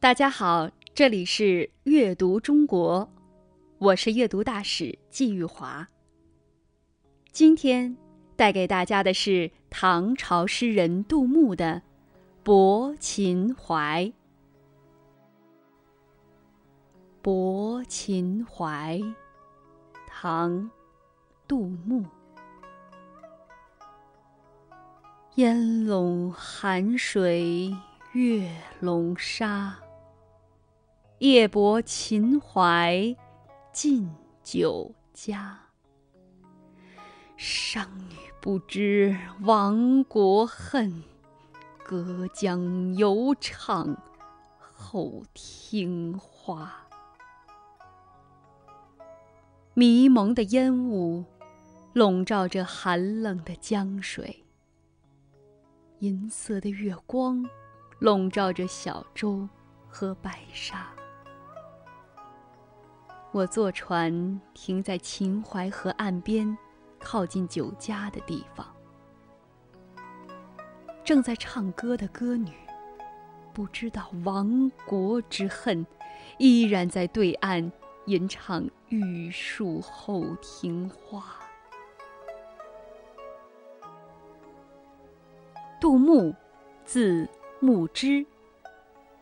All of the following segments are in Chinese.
大家好，这里是阅读中国，我是阅读大使季玉华。今天带给大家的是唐朝诗人杜牧的《泊秦淮》。《泊秦淮》，唐·杜牧。烟笼寒水月笼沙。夜泊秦淮近酒家，商女不知亡国恨，隔江犹唱后庭花。迷蒙的烟雾笼罩着寒冷的江水，银色的月光笼罩着小舟和白沙。我坐船停在秦淮河岸边，靠近酒家的地方。正在唱歌的歌女，不知道亡国之恨，依然在对岸吟唱《玉树后庭花》。杜牧，字牧之，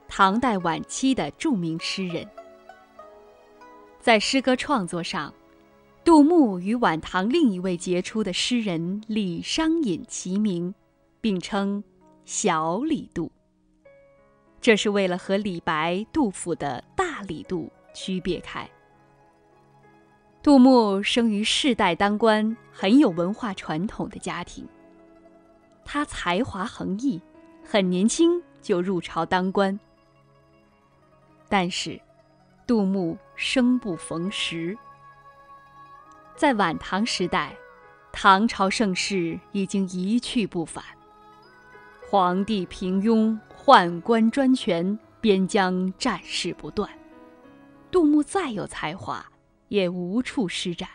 唐代晚期的著名诗人。在诗歌创作上，杜牧与晚唐另一位杰出的诗人李商隐齐名，并称“小李杜”。这是为了和李白、杜甫的大李杜区别开。杜牧生于世代当官、很有文化传统的家庭。他才华横溢，很年轻就入朝当官。但是，杜牧生不逢时。在晚唐时代，唐朝盛世已经一去不返，皇帝平庸，宦官专权，边疆战事不断。杜牧再有才华，也无处施展，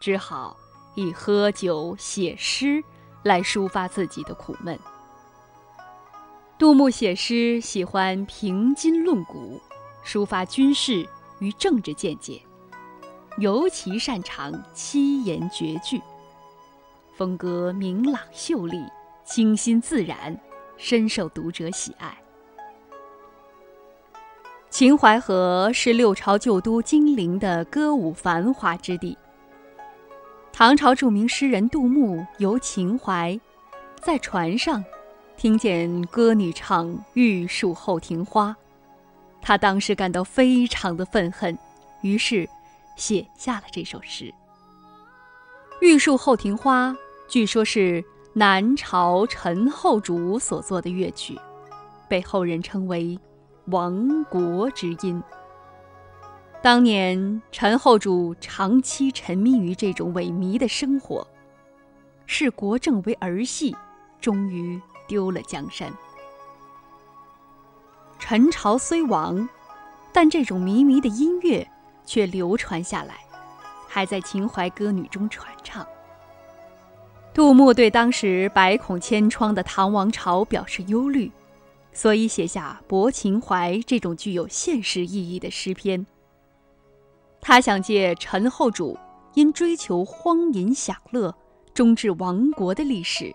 只好以喝酒写诗来抒发自己的苦闷。杜牧写诗喜欢评今论古。抒发军事与政治见解，尤其擅长七言绝句，风格明朗秀丽、清新自然，深受读者喜爱。秦淮河是六朝旧都金陵的歌舞繁华之地。唐朝著名诗人杜牧游秦淮，在船上听见歌女唱《玉树后庭花》。他当时感到非常的愤恨，于是写下了这首诗。《玉树后庭花》据说是南朝陈后主所作的乐曲，被后人称为“亡国之音”。当年陈后主长期沉迷于这种萎靡的生活，视国政为儿戏，终于丢了江山。陈朝虽亡，但这种靡靡的音乐却流传下来，还在秦淮歌女中传唱。杜牧对当时百孔千疮的唐王朝表示忧虑，所以写下《泊秦淮》这种具有现实意义的诗篇。他想借陈后主因追求荒淫享乐，终至亡国的历史，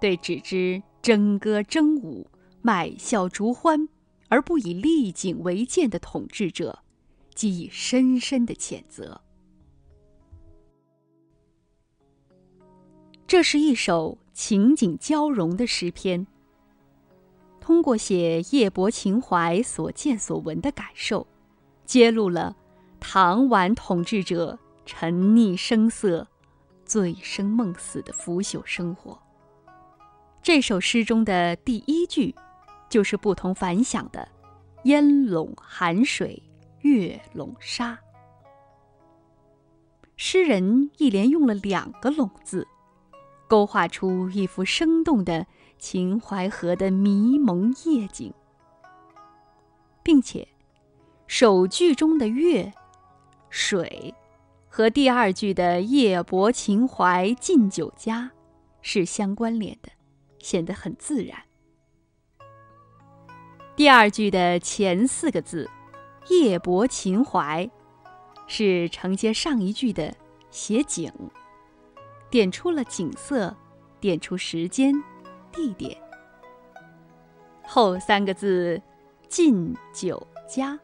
对只知争歌争舞、买笑逐欢。而不以利景为鉴的统治者，给予深深的谴责。这是一首情景交融的诗篇。通过写夜泊秦淮所见所闻的感受，揭露了唐晚统治者沉溺声色、醉生梦死的腐朽生活。这首诗中的第一句。就是不同凡响的“烟笼寒水月笼沙”。诗人一连用了两个“笼”字，勾画出一幅生动的秦淮河的迷蒙夜景，并且首句中的“月”“水”和第二句的“夜泊秦淮近酒家”是相关联的，显得很自然。第二句的前四个字“夜泊秦淮”，是承接上一句的写景，点出了景色，点出时间、地点。后三个字“进酒家”，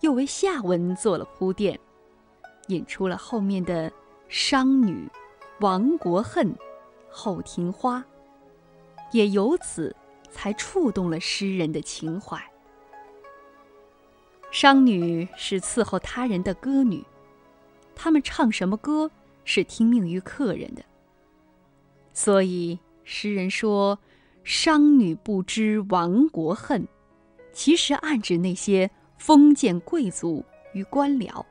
又为下文做了铺垫，引出了后面的“商女亡国恨，后庭花”，也由此。才触动了诗人的情怀。商女是伺候他人的歌女，她们唱什么歌是听命于客人的。所以诗人说：“商女不知亡国恨”，其实暗指那些封建贵族与官僚。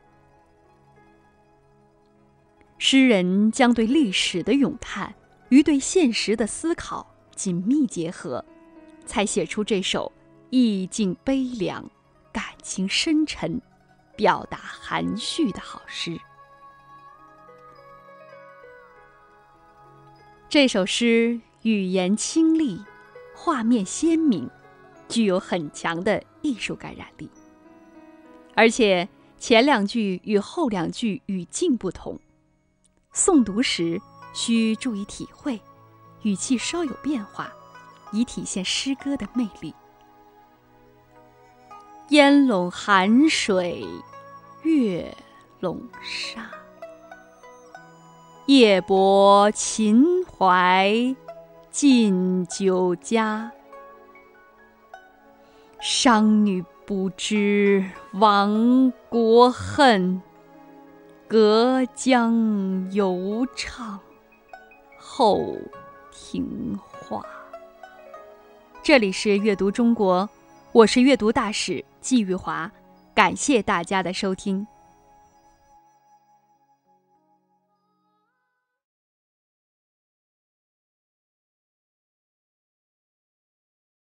诗人将对历史的咏叹与对现实的思考紧密结合。才写出这首意境悲凉、感情深沉、表达含蓄的好诗。这首诗语言清丽，画面鲜明，具有很强的艺术感染力。而且前两句与后两句语境不同，诵读时需注意体会，语气稍有变化。以体现诗歌的魅力。烟笼寒水，月笼沙。夜泊秦淮，近酒家。商女不知亡国恨，隔江犹唱后庭花。这里是阅读中国，我是阅读大使季玉华，感谢大家的收听。